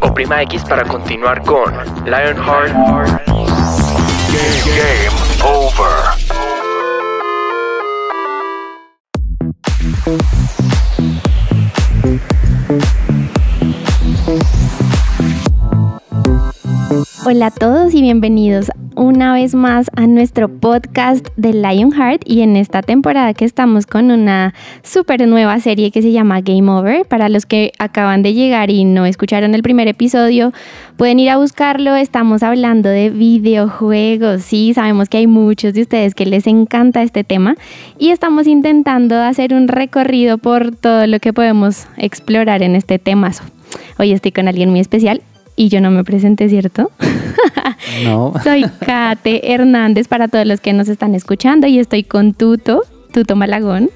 Oprima X para continuar con Lionheart Game over. Hola a todos y bienvenidos una vez más a nuestro podcast de Lionheart y en esta temporada que estamos con una súper nueva serie que se llama Game Over. Para los que acaban de llegar y no escucharon el primer episodio, pueden ir a buscarlo. Estamos hablando de videojuegos. Sí, sabemos que hay muchos de ustedes que les encanta este tema y estamos intentando hacer un recorrido por todo lo que podemos explorar en este temazo. Hoy estoy con alguien muy especial y yo no me presenté, ¿cierto? No. Soy Kate Hernández para todos los que nos están escuchando y estoy con Tuto, Tuto Malagón.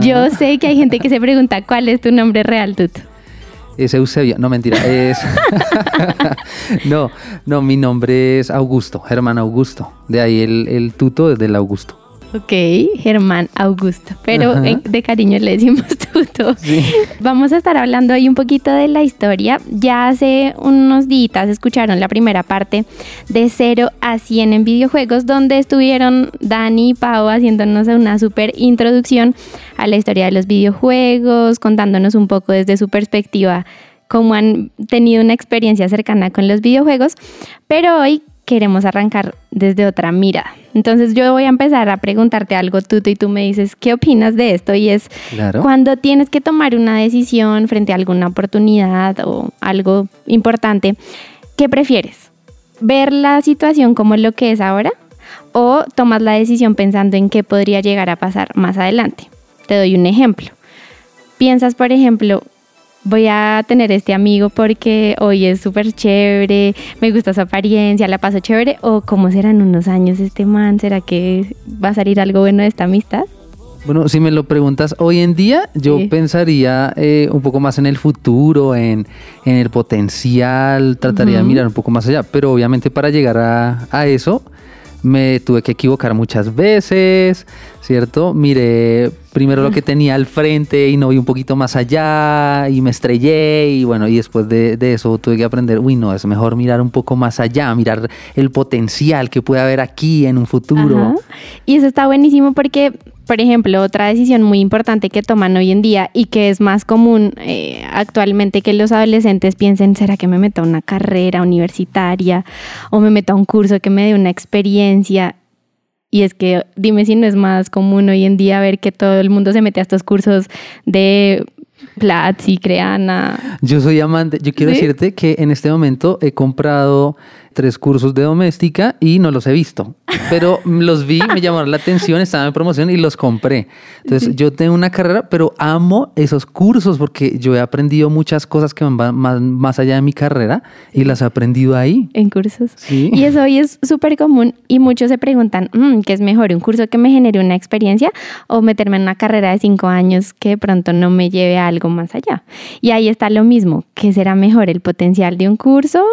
Yo sé que hay gente que se pregunta cuál es tu nombre real, Tuto. Es Eusebio. No, mentira. Es... no, no, mi nombre es Augusto, Germán Augusto. De ahí el, el tuto es del Augusto. Ok, Germán Augusto, pero Ajá. eh, de cariño le decimos Tuto. Sí. Vamos a estar hablando hoy un poquito de la historia. Ya hace unos días escucharon la primera parte de 0 a 100 en videojuegos, donde estuvieron Dani y Pau haciéndonos una súper introducción a la historia de los videojuegos, contándonos un poco desde su perspectiva cómo han tenido una experiencia cercana con los videojuegos. Pero hoy queremos arrancar desde otra mirada. Entonces yo voy a empezar a preguntarte algo, Tuto, y tú me dices, ¿qué opinas de esto? Y es, Claro. cuando tienes que tomar una decisión frente a alguna oportunidad o algo importante, ¿qué prefieres? ¿Ver la situación como lo que es ahora o tomas la decisión pensando en qué podría llegar a pasar más adelante? Te doy un ejemplo. Piensas, por ejemplo, voy a tener este amigo porque hoy es súper chévere, me gusta su apariencia, la paso chévere, o cómo serán unos años este man, ¿será que va a salir algo bueno de esta amistad? Bueno, si me lo preguntas hoy en día, yo Sí. pensaría eh, un poco más en el futuro, en, en el potencial, trataría de mirar un poco más allá, pero obviamente para llegar a, a eso me tuve que equivocar muchas veces, ¿cierto? Miré primero lo que tenía al frente y no vi un poquito más allá y me estrellé y bueno, y después de, de eso tuve que aprender, uy, no, es mejor mirar un poco más allá, mirar el potencial que puede haber aquí en un futuro. Ajá. Y eso está buenísimo porque, por ejemplo, otra decisión muy importante que toman hoy en día y que es más común eh, actualmente que los adolescentes piensen, ¿será que me meto a una carrera universitaria o me meto a un curso que me dé una experiencia? Y es que dime si no es más común hoy en día ver que todo el mundo se mete a estos cursos de Platzi, Creana. Yo soy amante, yo quiero ¿Sí? decirte que en este momento he comprado tres cursos de doméstica y no los he visto, pero los vi, me llamaron la atención, estaban en promoción y los compré. Entonces yo tengo una carrera, pero amo esos cursos porque yo he aprendido muchas cosas que van más, más allá de mi carrera y las he aprendido ahí. en cursos. Sí. Y eso hoy es súper común y muchos se preguntan, "Mm, ¿qué es mejor? ¿Un curso que me genere una experiencia o meterme en una carrera de cinco años que de pronto no me lleve a algo más allá? Y ahí está lo mismo, ¿qué será mejor? ¿El potencial de un curso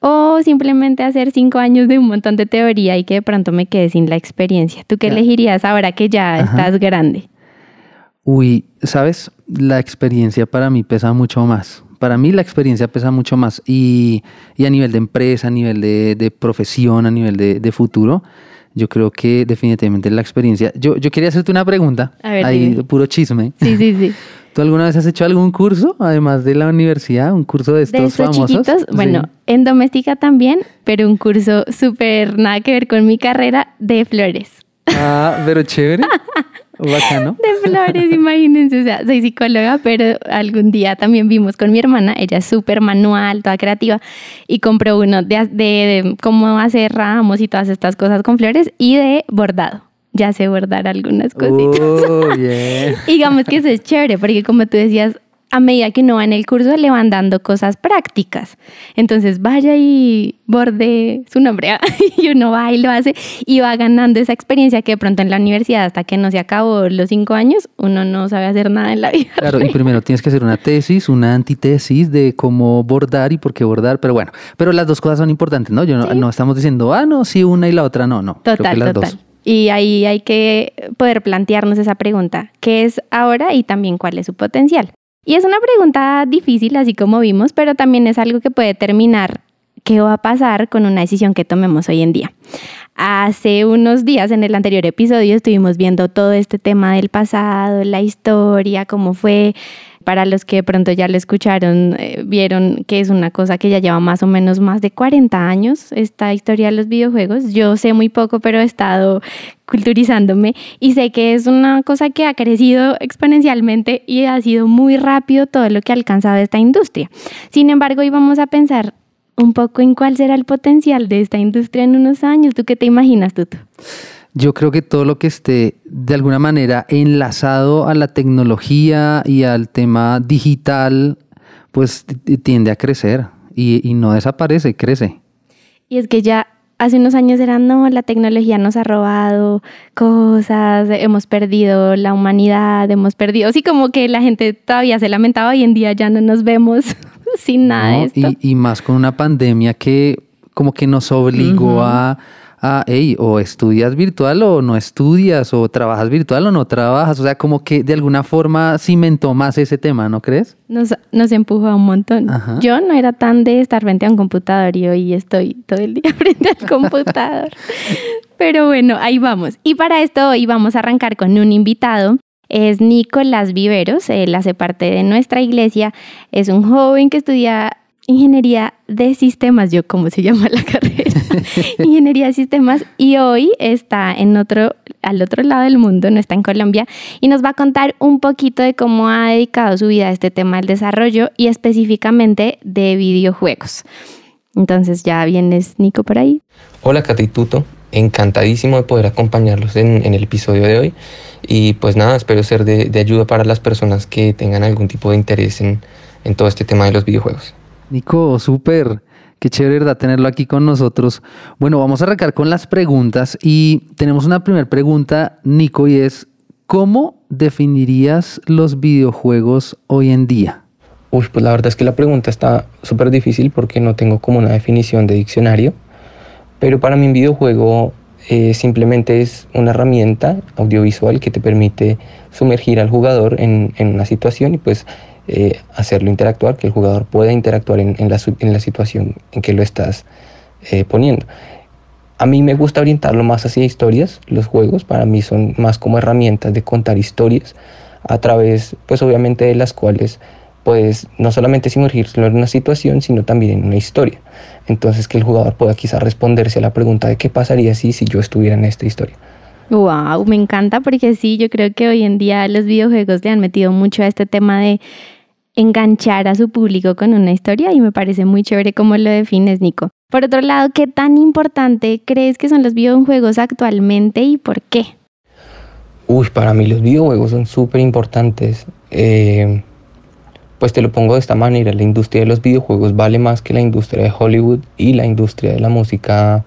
o simplemente hacer cinco años de un montón de teoría y que de pronto me quede sin la experiencia? ¿Tú qué elegirías ahora que ya Ajá. estás grande? Uy, ¿sabes? La experiencia para mí pesa mucho más. Para mí la experiencia pesa mucho más y, y a nivel de empresa, a nivel de, de profesión, a nivel de, de futuro, yo creo que definitivamente la experiencia. Yo, yo quería hacerte una pregunta, A ver, ahí dime. puro chisme. Sí, sí, sí. ¿Tú alguna vez has hecho algún curso, además de la universidad, un curso de estos, De estos famosos? chiquitos, bueno, Sí. en doméstica también, pero un curso súper nada que ver con mi carrera de flores. Ah, pero chévere. Bacano. De flores, imagínense, o sea, soy psicóloga, pero algún día también vimos con mi hermana, ella es súper manual, toda creativa, y compró uno de, de- de cómo hacer ramos y todas estas cosas con flores y de bordado. Ya sé bordar algunas cositas. Oh, bien. Y digamos que eso es chévere, porque como tú decías, a medida que uno va en el curso le van dando cosas prácticas. Entonces vaya y borde su nombre ¿ah? y uno va y lo hace y va ganando esa experiencia que de pronto en la universidad hasta que no se acabó los cinco años uno no sabe hacer nada en la vida. Claro, y primero tienes que hacer una tesis, una antitesis de cómo bordar y por qué bordar, pero bueno, pero las dos cosas son importantes, ¿no? Yo no, Sí. no estamos diciendo, ah, no, sí, una y la otra no, no. Creo que Total, las total. dos. Y ahí hay que poder plantearnos esa pregunta, ¿qué es ahora y también cuál es su potencial? Y es una pregunta difícil, así como vimos, pero también es algo que puede determinar qué va a pasar con una decisión que tomemos hoy en día. Hace unos días en el anterior episodio estuvimos viendo todo este tema del pasado, la historia, cómo fue. Para los que de pronto ya lo escucharon, eh, vieron que es una cosa que ya lleva más o menos más de 40 años, esta historia de los videojuegos. Yo sé muy poco, pero he estado culturizándome y sé que es una cosa que ha crecido exponencialmente y ha sido muy rápido todo lo que ha alcanzado esta industria. Sin embargo, hoy vamos a pensar un poco en cuál será el potencial de esta industria en unos años. ¿Tú qué te imaginas, Tuto? Yo creo que todo lo que esté de alguna manera enlazado a la tecnología y al tema digital, pues tiende a crecer y, y no desaparece, crece. Y es que ya hace unos años era, no, la tecnología nos ha robado cosas, hemos perdido la humanidad, hemos perdido, así como que la gente todavía se lamentaba, hoy en día ya no nos vemos sin nada de esto. Y, y, más con una pandemia que como que nos obligó a, a, hey, o estudias virtual o no estudias, o trabajas virtual o no trabajas. O sea, como que de alguna forma cimentó más ese tema, ¿no crees? Nos, nos empujó un montón. Ajá. Yo no era tan de estar frente a un computador y hoy estoy todo el día frente al computador. Pero bueno, ahí vamos. Y para esto hoy vamos a arrancar con un invitado es Nicolás Viveros, él hace parte de nuestra iglesia, es un joven que estudia ingeniería de sistemas, yo cómo se llama la carrera, ingeniería de sistemas y hoy está en otro al otro lado del mundo, no está en Colombia y nos va a contar un poquito de cómo ha dedicado su vida a este tema del desarrollo y específicamente de videojuegos. Entonces ya vienes Nico por ahí. Hola Catituto, encantadísimo de poder acompañarlos en, en, el episodio de hoy y pues nada, espero ser de, de, ayuda para las personas que tengan algún tipo de interés en, en todo este tema de los videojuegos. Nico, súper. Qué chévere, ¿verdad? Tenerlo aquí con nosotros. Bueno, vamos a arrancar con las preguntas y tenemos una primera pregunta, Nico, y es, ¿cómo definirías los videojuegos hoy en día? Uy, pues la verdad es que la pregunta está súper difícil porque no tengo como una definición de diccionario, pero para mí un videojuego eh, simplemente es una herramienta audiovisual que te permite sumergir al jugador en, en una situación y pues eh, hacerlo interactuar, que el jugador pueda interactuar en, la, en la, situación en que lo estás eh, poniendo. A mí me gusta orientarlo más hacia historias, los juegos para mí son más como herramientas de contar historias a través, pues obviamente de las cuales puedes no solamente sumergirlo en una situación, sino también en una historia. Entonces que el jugador pueda quizá responderse a la pregunta de qué pasaría si, si yo estuviera en esta historia. Wow, me encanta porque sí, yo creo que hoy en día los videojuegos le han metido mucho a este tema de enganchar a su público con una historia y me parece muy chévere cómo lo defines, Nico. Por otro lado, ¿qué tan importante crees que son los videojuegos actualmente y por qué? Uy, para mí los videojuegos son súper importantes. Eh, pues te lo pongo de esta manera, la industria de los videojuegos vale más que la industria de Hollywood y la industria de la música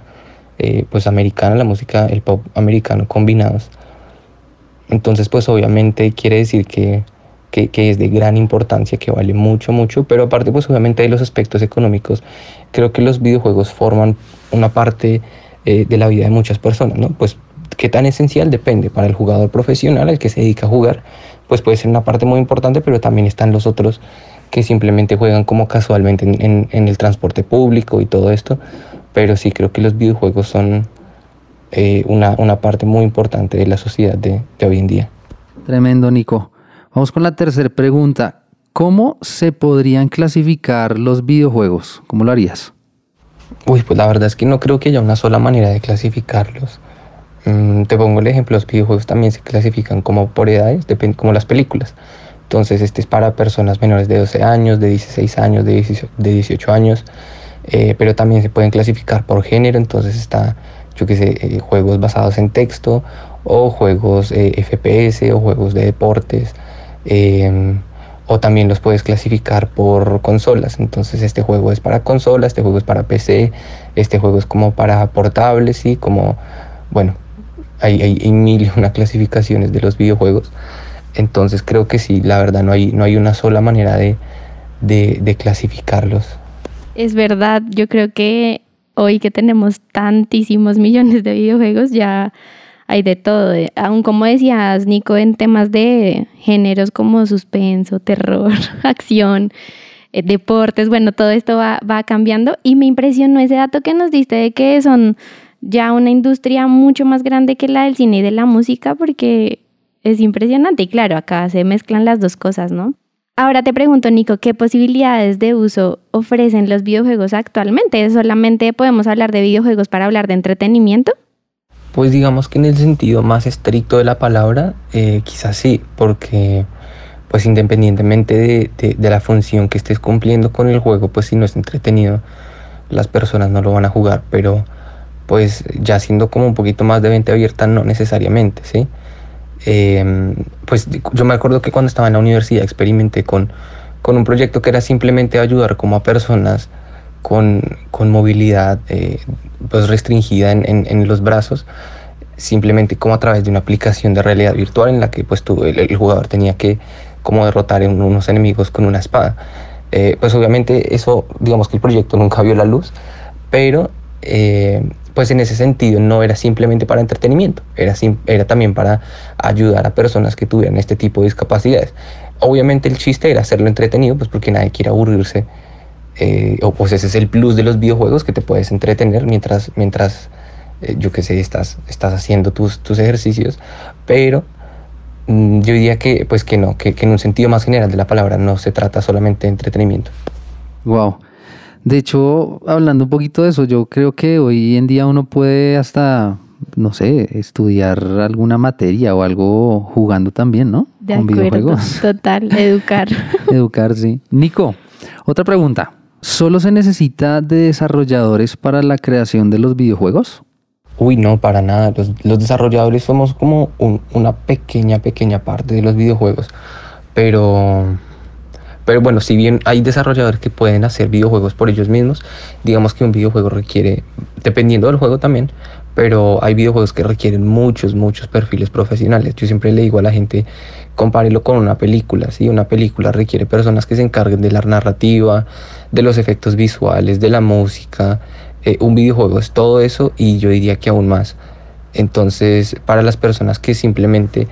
eh, pues americana, la música, el pop americano combinados. Entonces pues obviamente quiere decir que que, es de gran importancia, que vale mucho, mucho, pero aparte pues obviamente de los aspectos económicos, creo que los videojuegos forman una parte eh, de la vida de muchas personas, ¿no? Pues qué tan esencial depende para el jugador profesional, el que se dedica a jugar, pues puede ser una parte muy importante, pero también están los otros que simplemente juegan como casualmente en, en, en el transporte público y todo esto, pero sí creo que los videojuegos son eh, una, una parte muy importante de la sociedad de, de hoy en día. Tremendo, Nico. Vamos con la tercera pregunta. ¿Cómo se podrían clasificar los videojuegos? ¿Cómo lo harías? Uy, pues la verdad es que no creo que haya una sola manera de clasificarlos. Mm, te pongo el ejemplo, los videojuegos también se clasifican como por edades, como las películas. Entonces, este es para personas menores de 12 años, de 16 años, de 18, de 18 años, eh, pero también se pueden clasificar por género. Entonces, está, yo qué sé, eh, juegos basados en texto, o juegos eh, FPS, o juegos de deportes. Eh, o también los puedes clasificar por consolas. Entonces este juego es para consola, este juego es para PC, este juego es como para portables y como, bueno, hay, hay, hay mil y una clasificaciones de los videojuegos. Entonces creo que sí, la verdad no hay, no hay una sola manera de, de clasificarlos. Es verdad, yo creo que hoy que tenemos tantísimos millones de videojuegos ya hay de todo. Aún como decías, Nico, en temas de géneros como suspenso, terror, acción, eh, deportes, bueno, todo esto va, va cambiando. Y me impresionó ese dato que nos diste de que son ya una industria mucho más grande que la del cine y de la música, porque es impresionante. Y claro, acá se mezclan las dos cosas, ¿no? Ahora te pregunto, Nico, ¿qué posibilidades de uso ofrecen los videojuegos actualmente? ¿Solamente podemos hablar de videojuegos para hablar de entretenimiento? Pues digamos que en el sentido más estricto de la palabra, eh, quizás sí, porque pues independientemente de, de, la función que estés cumpliendo con el juego, pues si no es entretenido, las personas no lo van a jugar, pero pues ya siendo como un poquito más de venta abierta, no necesariamente, ¿sí? Em, pues yo me acuerdo que cuando estaba en la universidad experimenté con, con un proyecto que era simplemente ayudar como a personas con, con movilidad eh, pues restringida en, en, los brazos, simplemente como a través de una aplicación de realidad virtual en la que pues tú, el, jugador tenía que como derrotar unos enemigos con una espada. Eh, pues obviamente eso, digamos que el proyecto nunca vio la luz, pero eh, pues en ese sentido no era simplemente para entretenimiento, era, era también para ayudar a personas que tuvieran este tipo de discapacidades. Obviamente el chiste era hacerlo entretenido, pues porque nadie quiere aburrirse, eh, o pues ese es el plus de los videojuegos, que te puedes entretener mientras, mientras eh, yo qué sé, estás, estás haciendo tus, tus ejercicios, pero mm, yo diría que, pues que no, que, que en un sentido más general de la palabra no se trata solamente de entretenimiento. Wow. De hecho, hablando un poquito de eso, yo creo que hoy en día uno puede hasta, no sé, estudiar alguna materia o algo jugando también, ¿no? De Con acuerdo, videojuegos. total, educar. educar, sí. Nico, otra pregunta. ¿Solo se necesita de desarrolladores para la creación de los videojuegos? Uy, no, para nada. Los, desarrolladores somos como una pequeña, pequeña parte de los videojuegos. Pero pero bueno, si bien hay desarrolladores que pueden hacer videojuegos por ellos mismos, digamos que un videojuego requiere, dependiendo del juego también, pero hay videojuegos que requieren muchos, muchos perfiles profesionales. Yo siempre le digo a la gente, compárelo con una película, ¿sí? Una película requiere personas que se encarguen de la narrativa, de los efectos visuales, de la música. Eh, un videojuego es todo eso y yo diría que aún más. Entonces, para las personas que simplemente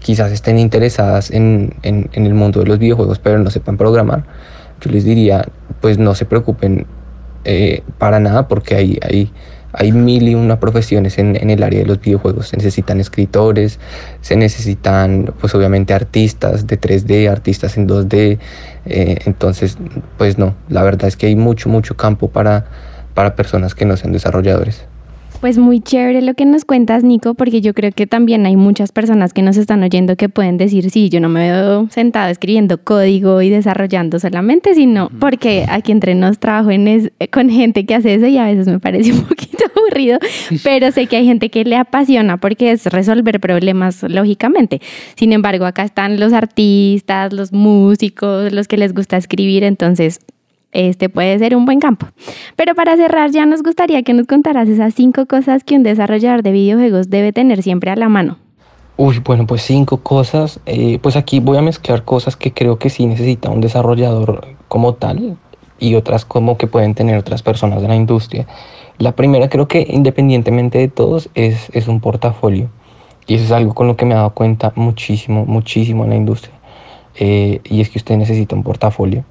quizás estén interesadas en, en, el mundo de los videojuegos pero no sepan programar, yo les diría, pues no se preocupen eh, para nada porque hay, hay, hay mil y una profesiones en, el área de los videojuegos. Se necesitan escritores, se necesitan pues obviamente artistas de 3D, artistas en 2D. Eh, entonces, pues no, la verdad es que hay mucho, mucho campo para, para personas que no sean desarrolladores. Pues muy chévere lo que nos cuentas, Nico, porque yo creo que también hay muchas personas que nos están oyendo que pueden decir, sí, yo no me veo sentado escribiendo código y desarrollando solamente, sino porque aquí entre nos trabajo en con gente que hace eso y a veces me parece un poquito aburrido, pero sé que hay gente que le apasiona porque es resolver problemas lógicamente. Sin embargo, acá están los artistas, los músicos, los que les gusta escribir, entonces este puede ser un buen campo. Pero para cerrar, ya nos gustaría que nos contaras esas cinco cosas que un desarrollador de videojuegos debe tener siempre a la mano. Uy, bueno, pues cinco cosas. Eh, pues aquí voy a mezclar cosas que creo que sí necesita un desarrollador como tal y otras como que pueden tener otras personas de la industria. La primera creo que independientemente de todos es, es un portafolio. Y eso es algo con lo que me he dado cuenta muchísimo, muchísimo en la industria. Eh, y es que usted necesita un portafolio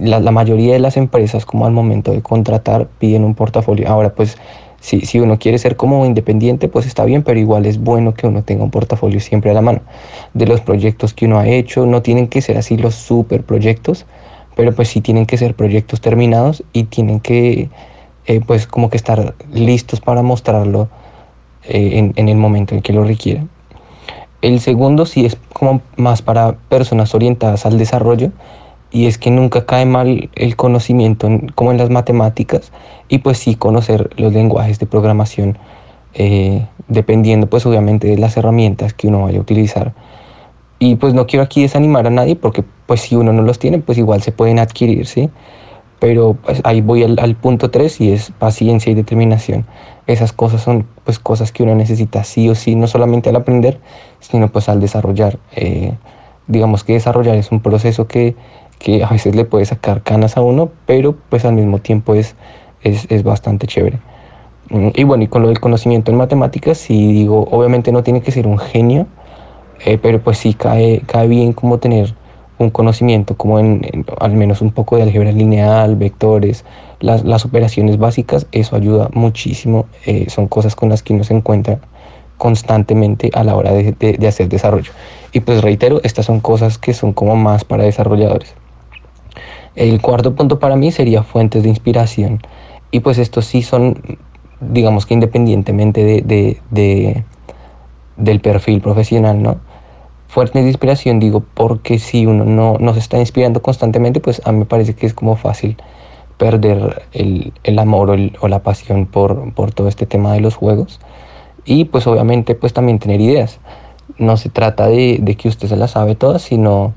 la, mayoría de las empresas como al momento de contratar piden un portafolio. Ahora pues si, si uno quiere ser como independiente pues está bien, pero igual es bueno que uno tenga un portafolio siempre a la mano de los proyectos que uno ha hecho. No tienen que ser así los super proyectos, pero pues sí tienen que ser proyectos terminados y tienen que eh, pues como que estar listos para mostrarlo eh, en, en el momento en que lo requieran. El segundo sí es como más para personas orientadas al desarrollo y es que nunca cae mal el conocimiento como en las matemáticas y pues sí conocer los lenguajes de programación eh, dependiendo pues obviamente de las herramientas que uno vaya a utilizar. Y pues no quiero aquí desanimar a nadie porque pues si uno no los tiene pues igual se pueden adquirir sí pero pues, ahí voy al, punto 3 y es paciencia y determinación. Esas cosas son pues cosas que uno necesita sí o sí no solamente al aprender sino pues al desarrollar eh, digamos que desarrollar es un proceso que que a veces le puede sacar canas a uno, pero pues al mismo tiempo es, es, es bastante chévere. Mm, Y bueno, y con lo del conocimiento en matemáticas, sí digo, obviamente no tiene que ser un genio, eh, pero pues sí cae, cae bien como tener un conocimiento, como en, en al menos un poco de álgebra lineal, vectores, las, las operaciones básicas, eso ayuda muchísimo, eh, son cosas con las que uno se encuentra constantemente a la hora de, de- de hacer desarrollo. Y pues reitero, estas son cosas que son como más para desarrolladores. El cuarto punto para mí sería fuentes de inspiración. Y pues estos sí son, digamos que independientemente de, de- de- del perfil profesional, ¿no? Fuentes de inspiración digo porque si uno no, no se está inspirando constantemente, pues a mí me parece que es como fácil perder el, el amor o la pasión por, por todo este tema de los juegos. Y pues obviamente pues también tener ideas. No se trata de, de que usted se las sabe todas, sino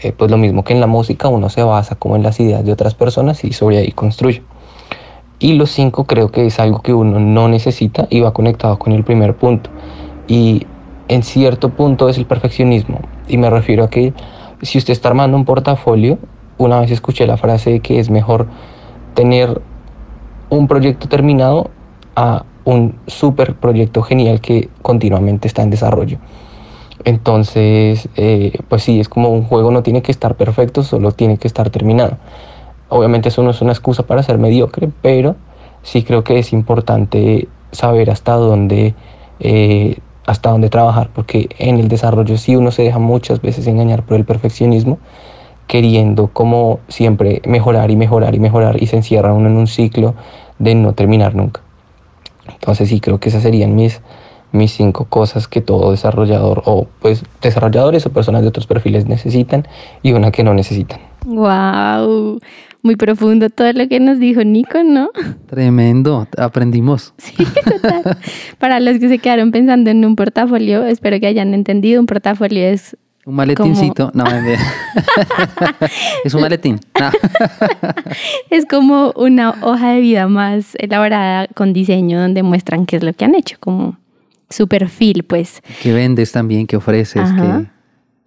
eh, pues lo mismo que en la música uno se basa como en las ideas de otras personas y sobre ahí construye. Y los cinco creo que es algo que uno no necesita y va conectado con el primer punto. Y en cierto punto es el perfeccionismo. Y me refiero a que si usted está armando un portafolio, una vez escuché la frase de que es mejor tener un proyecto terminado a un super proyecto genial que continuamente está en desarrollo. Entonces, eh, pues sí, es como un juego no tiene que estar perfecto, solo tiene que estar terminado. Obviamente eso no es una excusa para ser mediocre, pero sí creo que es importante saber hasta dónde, eh, hasta dónde trabajar, porque en el desarrollo sí uno se deja muchas veces engañar por el perfeccionismo, queriendo como siempre mejorar y mejorar y mejorar y se encierra uno en un ciclo de no terminar nunca. Entonces sí creo que esas serían mis, mis cinco cosas que todo desarrollador o pues desarrolladores o personas de otros perfiles necesitan y una que no necesitan. Wow, muy profundo todo lo que nos dijo Nico, ¿no? Tremendo, aprendimos. Sí, total. Para los que se quedaron pensando en un portafolio, espero que hayan entendido, un portafolio es Un maletincito. No, es un maletín. No. Es como una hoja de vida más elaborada con diseño donde muestran qué es lo que han hecho, como su perfil, pues. ¿Qué vendes también? ¿Qué ofreces? Ajá.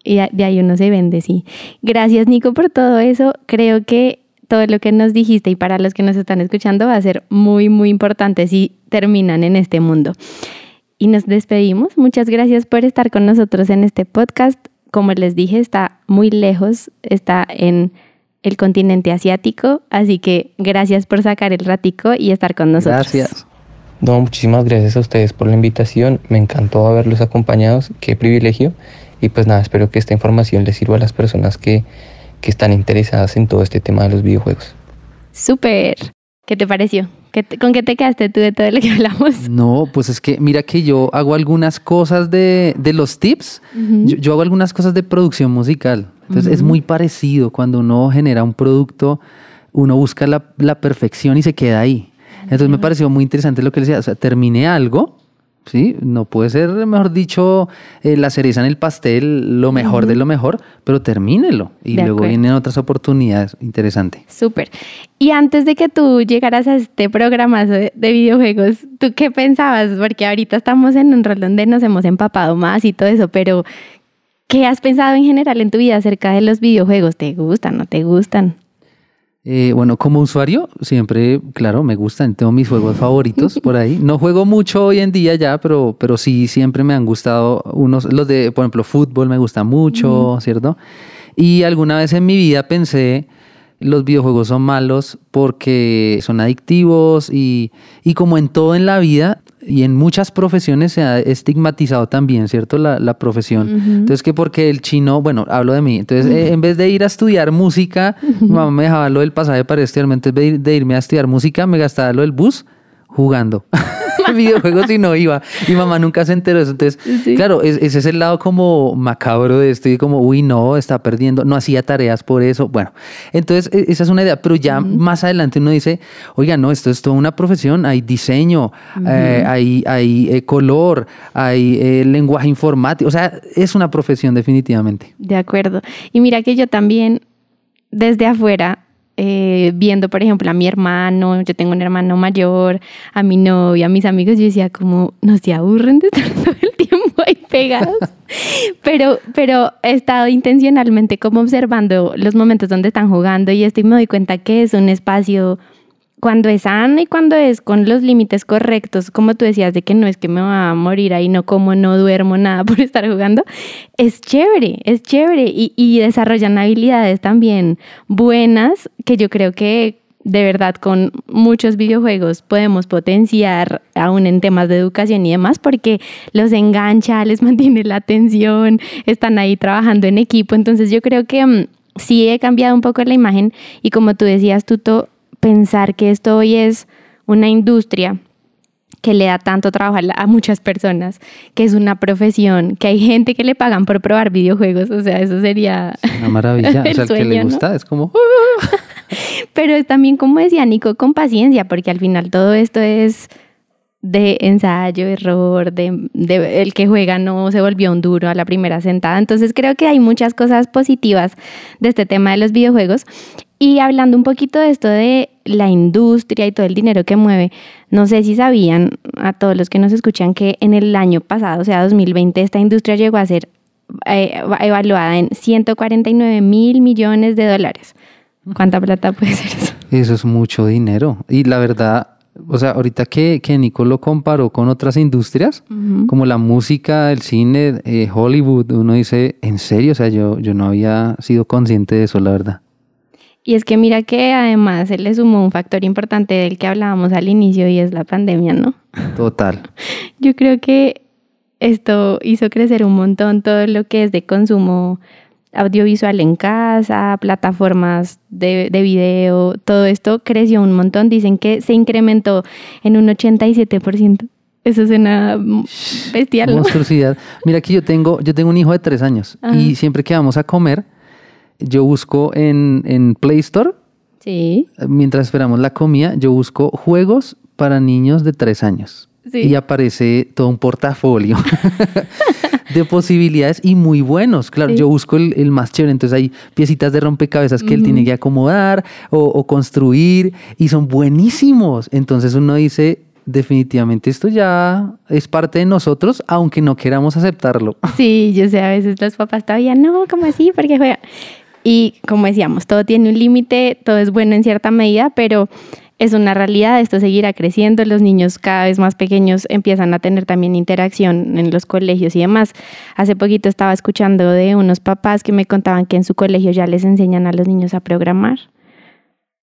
¿Qué- Y de ahí uno se vende, sí. Gracias, Nico, por todo eso. Creo que todo lo que nos dijiste y para los que nos están escuchando va a ser muy, muy importante si terminan en este mundo. Y nos despedimos. Muchas gracias por estar con nosotros en este podcast. Como les dije, está muy lejos, está en el continente asiático, así que gracias por sacar el ratico y estar con nosotros. Gracias. No, muchísimas gracias a ustedes por la invitación. Me encantó haberlos acompañado. Qué privilegio. Y pues nada, espero que esta información les sirva a las personas que, que están interesadas en todo este tema de los videojuegos. Súper. ¿Qué te pareció? ¿Qué te- ¿Con qué te quedaste tú de todo lo que hablamos? No, pues es que mira que yo hago algunas cosas de, de los tips. yo, yo hago algunas cosas de producción musical. Entonces es muy parecido. Cuando uno genera un producto, uno busca la, la perfección y se queda ahí. Entonces me pareció muy interesante lo que le decía. O sea, terminé algo, ¿sí? No puede ser, mejor dicho, eh, la cereza en el pastel, lo mejor de lo mejor, pero termínelo. Y De luego acuerdo. vienen otras oportunidades. Interesante. Súper. Y antes de que tú llegaras a este programazo de, de videojuegos, ¿tú qué pensabas? Porque ahorita estamos en un rol donde nos hemos empapado más y todo eso, pero ¿qué has pensado en general en tu vida acerca de los videojuegos? ¿Te gustan? ¿No te gustan? Eh, bueno, como usuario, siempre, claro, me gustan, tengo mis juegos favoritos por ahí. No juego mucho hoy en día ya, pero, pero sí, siempre me han gustado unos, los de, por ejemplo, fútbol me gusta mucho, ¿cierto? Y alguna vez en mi vida pensé, los videojuegos son malos porque son adictivos y, y como en todo en la vida y en muchas profesiones se ha estigmatizado también, ¿cierto? La, la profesión. Entonces, que porque el chino, bueno, hablo de mí, entonces eh, en vez de ir a estudiar música, mi mamá me dejaba lo del pasaje para estudiarme, entonces de, ir- de irme a estudiar música, me gastaba lo del bus jugando. videojuegos y no iba. Mi mamá nunca se enteró de eso. Entonces, Sí. claro, es- ese es el lado como macabro de esto y como, uy, no, está perdiendo, no hacía tareas por eso. Bueno, entonces e- esa es una idea, pero ya más adelante uno dice, oiga, no, esto es toda una profesión, hay diseño, eh, hay, hay eh, color, hay eh, lenguaje informático, o sea, es una profesión definitivamente. De acuerdo. Y mira que yo también, desde afuera, eh, viendo, por ejemplo, a mi hermano, yo tengo un hermano mayor, a mi novia, a mis amigos, yo decía como, no se aburren de estar todo el tiempo ahí pegados. pero, pero he estado intencionalmente como observando los momentos donde están jugando y esto y me doy cuenta que es un espacio cuando es sano y cuando es con los límites correctos, como tú decías, de que no es que me va a morir ahí, no como, no duermo, nada por estar jugando, es chévere, es chévere. Y, y desarrollan habilidades también buenas que yo creo que de verdad con muchos videojuegos podemos potenciar aún en temas de educación y demás porque los engancha, les mantiene la atención, están ahí trabajando en equipo, entonces yo creo que mm, sí he cambiado un poco la imagen y como tú decías, Tuto, pensar que esto hoy es una industria que le da tanto trabajo a, muchas personas, que es una profesión, que hay gente que le pagan por probar videojuegos, o sea, eso sería una maravilla, o sea, el que le gusta es como Pero es también como decía Nico con paciencia, porque al final todo esto es de ensayo, error, de, de, el que juega no se volvió un duro a la primera sentada. Entonces creo que hay muchas cosas positivas de este tema de los videojuegos. Y hablando un poquito de esto de la industria y todo el dinero que mueve, no sé si sabían a todos los que nos escuchan que en el año pasado, o sea, 2020, esta industria llegó a ser eh, evaluada en 149 mil millones de dólares. ¿Cuánta plata puede ser eso? Eso es mucho dinero. Y la verdad, o sea, ahorita que, que Nico lo comparó con otras industrias, como la música, el cine, eh, Hollywood, uno dice, ¿en serio? O sea, yo, yo no había sido consciente de eso, la verdad. Y es que mira que además se le sumó un factor importante del que hablábamos al inicio y es la pandemia, ¿no? Total. Yo creo que esto hizo crecer un montón todo lo que es de consumo audiovisual en casa, plataformas de, de, video, todo esto creció un montón. Dicen que se incrementó en un 87%. Eso suena bestial. Monstruosidad. Mira que yo tengo, yo tengo un hijo de tres años y siempre que vamos a comer, yo busco en, en Play Store, sí. mientras esperamos la comida, yo busco juegos para niños de tres años. Y aparece todo un portafolio de posibilidades y muy buenos. Claro, yo busco el, más chévere, entonces hay piecitas de rompecabezas que él tiene que acomodar o, construir y son buenísimos. Entonces uno dice, definitivamente esto ya es parte de nosotros, aunque no queramos aceptarlo. Sí, yo sé, a veces los papás todavía no, como así? Porque juega. Y como decíamos, todo tiene un límite, todo es bueno en cierta medida, pero es una realidad, esto seguirá creciendo, los niños cada vez más pequeños empiezan a tener también interacción en los colegios y demás. Hace poquito estaba escuchando de unos papás que me contaban que en su colegio ya les enseñan a los niños a programar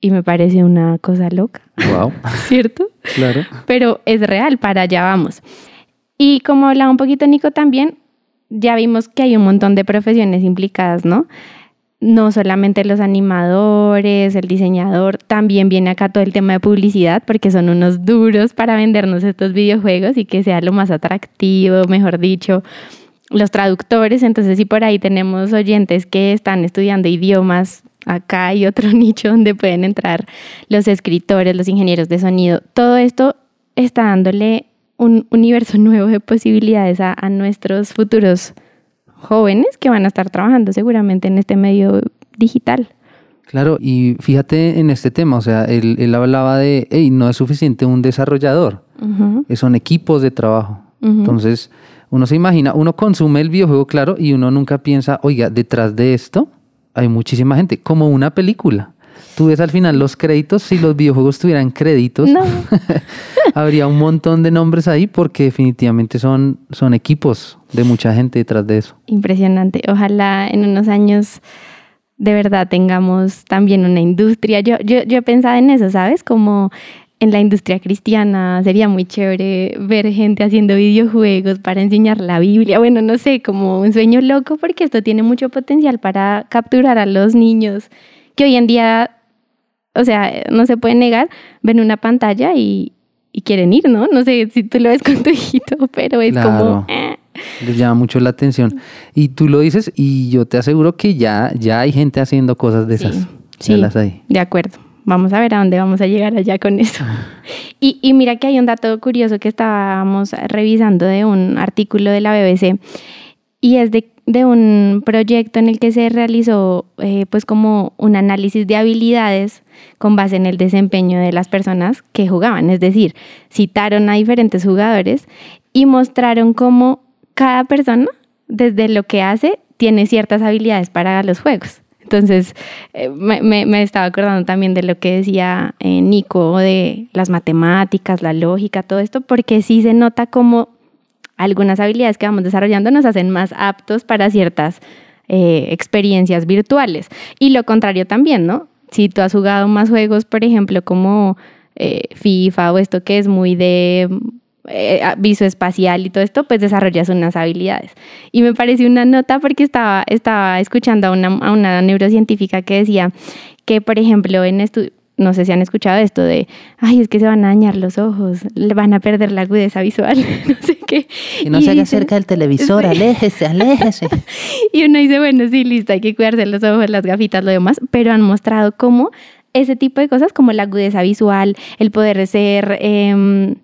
y me parece una cosa loca. Wow. ¿Cierto? Claro. Pero es real, para allá vamos. Y como hablaba un poquito Nico también, ya vimos que hay un montón de profesiones implicadas, ¿no? No solamente los animadores, el diseñador, también viene acá todo el tema de publicidad, porque son unos duros para vendernos estos videojuegos y que sea lo más atractivo, mejor dicho, los traductores. Entonces, si por ahí tenemos oyentes que están estudiando idiomas, acá hay otro nicho donde pueden entrar los escritores, los ingenieros de sonido. Todo esto está dándole un universo nuevo de posibilidades a, a nuestros futuros jóvenes que van a estar trabajando seguramente en este medio digital. Claro, y fíjate en este tema, o sea, él, él hablaba de, hey, no es suficiente un desarrollador, son equipos de trabajo. Entonces, uno se imagina, uno consume el videojuego, claro, y uno nunca piensa, oiga, detrás de esto hay muchísima gente, como una película. Tú ves al final los créditos, si los videojuegos tuvieran créditos, habría un montón de nombres ahí porque definitivamente son, son equipos de mucha gente detrás de eso. Impresionante. Ojalá en unos años de verdad tengamos también una industria. Yo, yo, yo he pensado en eso, ¿sabes? Como en la industria cristiana sería muy chévere ver gente haciendo videojuegos para enseñar la Biblia. Bueno, no sé, como un sueño loco porque esto tiene mucho potencial para capturar a los niños que hoy en día o sea, no se puede negar, ven una pantalla y, quieren ir, ¿no? No sé si tú lo ves con tu hijito, pero es como... Eh. Les llama mucho la atención. Y tú lo dices y yo te aseguro que ya, ya hay gente haciendo cosas de esas. Sí, las hay. de acuerdo. Vamos a ver a dónde vamos a llegar allá con eso. Y, y mira que hay un dato curioso que estábamos revisando de un artículo de la BBC y es de de un proyecto en el que se realizó eh, pues como un análisis de habilidades con base en el desempeño de las personas que jugaban, es decir, citaron a diferentes jugadores y mostraron cómo cada persona desde lo que hace tiene ciertas habilidades para los juegos. Entonces, eh, me, me- estaba acordando también de lo que decía eh, Nico, de las matemáticas, la lógica, todo esto, porque sí se nota como algunas habilidades que vamos desarrollando nos hacen más aptos para ciertas eh, experiencias virtuales. Y lo contrario también, ¿no? Si tú has jugado más juegos, por ejemplo, como eh, FIFA o esto que es muy de eh, visoespacial y todo esto, pues desarrollas unas habilidades. Y me pareció una nota porque estaba, estaba escuchando a una, neurocientífica que decía que, por ejemplo, en estu no sé si han escuchado esto de, ay, es que se van a dañar los ojos, le van a perder la agudeza visual, no sé qué. Y no se haga cerca del televisor, Sí. aléjese, aléjese. Y uno dice, bueno, sí, listo, hay que cuidarse los ojos, las gafitas, lo demás, pero han mostrado cómo ese tipo de cosas, como la agudeza visual, el poder ser em,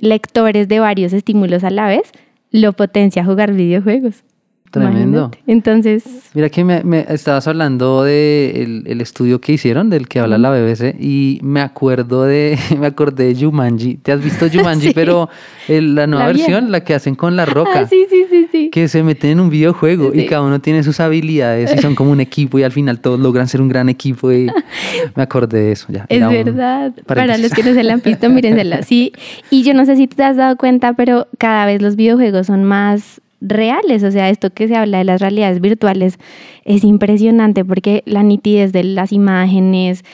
lectores de varios estímulos a la vez, lo potencia jugar videojuegos. Tremendo. Imagínate. Entonces, Mira que me, me- estabas hablando del el estudio que hicieron, del que habla la BBC, y me acuerdo de, me acordé de Jumanji. ¿Te has visto Jumanji? Sí. Pero el- la nueva La versión, la que hacen con la roca. ah, sí, sí, sí, sí. Que se meten en un videojuego y cada uno tiene sus habilidades y son como un equipo y al final todos logran ser un gran equipo y me acordé de eso ya. Es un verdad. Para los que no se la han visto, mírensela. Sí. Y yo no sé si te has dado cuenta, pero cada vez los videojuegos son más reales. O sea, esto que se habla de las realidades virtuales es impresionante porque la nitidez de las imágenes,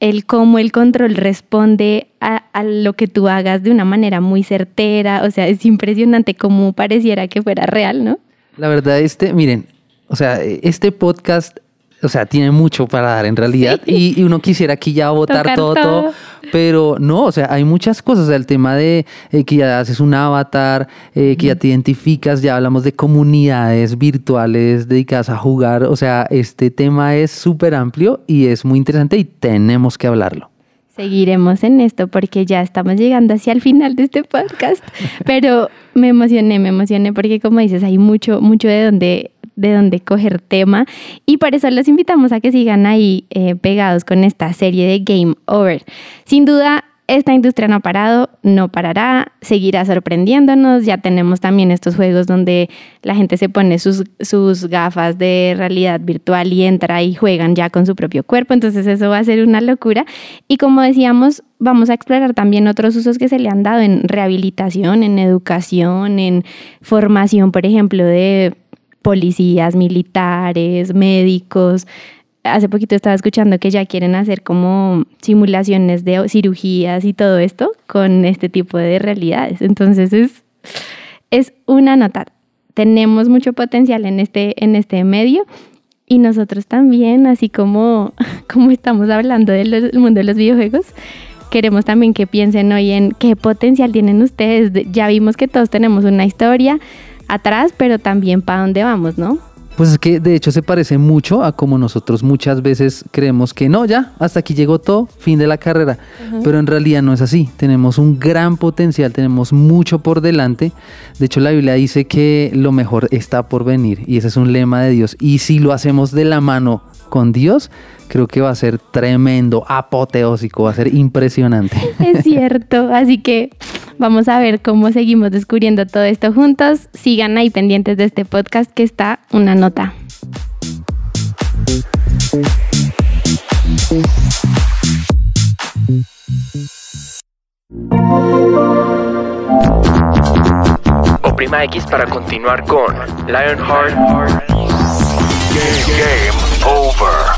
el cómo el control responde a, a lo que tú hagas de una manera muy certera. O sea, es impresionante cómo pareciera que fuera real, ¿no? La verdad, este, miren, o sea, este podcast, o sea, tiene mucho para dar en realidad y, y uno quisiera aquí ya votar todo. todo, pero no, o sea, hay muchas cosas, o sea, el tema de eh, que ya haces un avatar, eh, que ya te identificas, ya hablamos de comunidades virtuales dedicadas a jugar, o sea, este tema es súper amplio y es muy interesante y tenemos que hablarlo. Seguiremos en esto porque ya estamos llegando hacia el final de este podcast. Pero me emocioné, me emocioné porque como dices, hay mucho, mucho de donde, de donde coger tema. Y por eso los invitamos a que sigan ahí eh, pegados con esta serie de Game Over. Sin duda, esta industria no ha parado, no parará, seguirá sorprendiéndonos. Ya tenemos también estos juegos donde la gente se pone sus, sus gafas de realidad virtual y entra y juegan ya con su propio cuerpo. Entonces eso va a ser una locura. Y como decíamos, vamos a explorar también otros usos que se le han dado en rehabilitación, en educación, en formación, por ejemplo, de policías, militares, médicos. Hace poquito estaba escuchando que ya quieren hacer como simulaciones de cirugías y todo esto con este tipo de realidades. Entonces es, es una nota. Tenemos mucho potencial en este, en este medio y nosotros también, así como, como estamos hablando del mundo de los videojuegos, queremos también que piensen hoy en qué potencial tienen ustedes. De- Ya vimos que todos tenemos una historia atrás, pero también para dónde vamos, ¿no? Pues es que de hecho se parece mucho a como nosotros muchas veces creemos que no, ya, hasta aquí llegó todo, fin de la carrera. Pero en realidad no es así. Tenemos un gran potencial, tenemos mucho por delante. De hecho, la Biblia dice que lo mejor está por venir y ese es un lema de Dios. Y si lo hacemos de la mano con Dios, creo que va a ser tremendo, apoteósico, va a ser impresionante. Es cierto, así que vamos a ver cómo seguimos descubriendo todo esto juntos. Sigan ahí pendientes de este podcast que está una nota. Oprima X para continuar con Lionheart Game over.